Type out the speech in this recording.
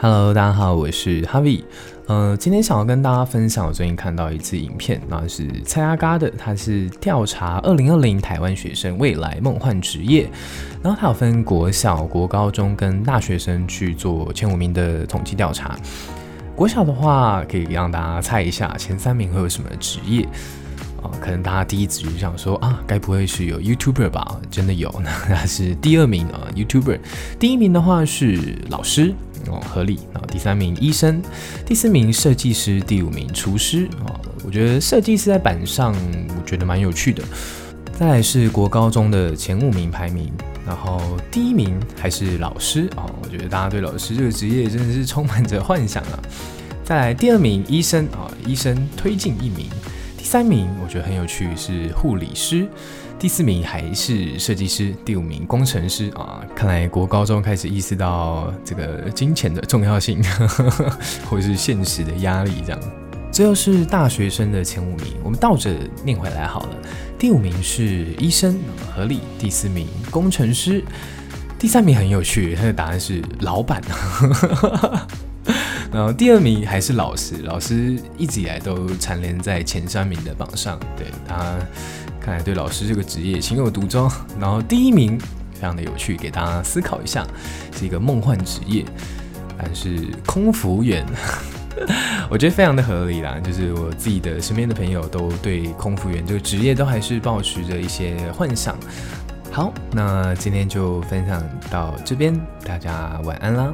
Hello，大家好，我是 Harvie。呃，今天想要跟大家分享我最近看到一支影片，那是蔡阿嘎的，他是调查二零二零台湾学生未来梦幻职业，然后他有分国小、国高中跟大学生去做前五名的统计调查。国小的话，可以让大家猜一下前三名会有什么职业啊？可能大家第一直觉想说啊，该不会是有 YouTuber 吧？真的有，那是第二名啊，YouTuber。第一名的话是老师。哦，合理。然后第三名医生，第四名设计师，第五名厨师。哦，我觉得设计师在板上，我觉得蛮有趣的。再来是国高中的前五名排名，然后第一名还是老师。哦，我觉得大家对老师这个职业真的是充满着幻想啊。再来第二名医生啊，医生推进一名。三名我觉得很有趣是护理师。第四名还是设计师，第五名工程师啊！看来国高中开始意识到这个金钱的重要性，或者是现实的压力这样。最后是大学生的前五名，我们倒着念回来好了。第五名是医生，合理；第四名工程师，第三名很有趣，他的答案是老板。然后第二名还是老师，老师一直以来都蝉联在前三名的榜上，对他。看来对老师这个职业情有独钟，然后第一名非常的有趣，给大家思考一下，是一个梦幻职业，但是空服员，我觉得非常的合理啦。就是我自己的身边的朋友都对空服员这个职业都还是抱持着一些幻想。好，那今天就分享到这边，大家晚安啦。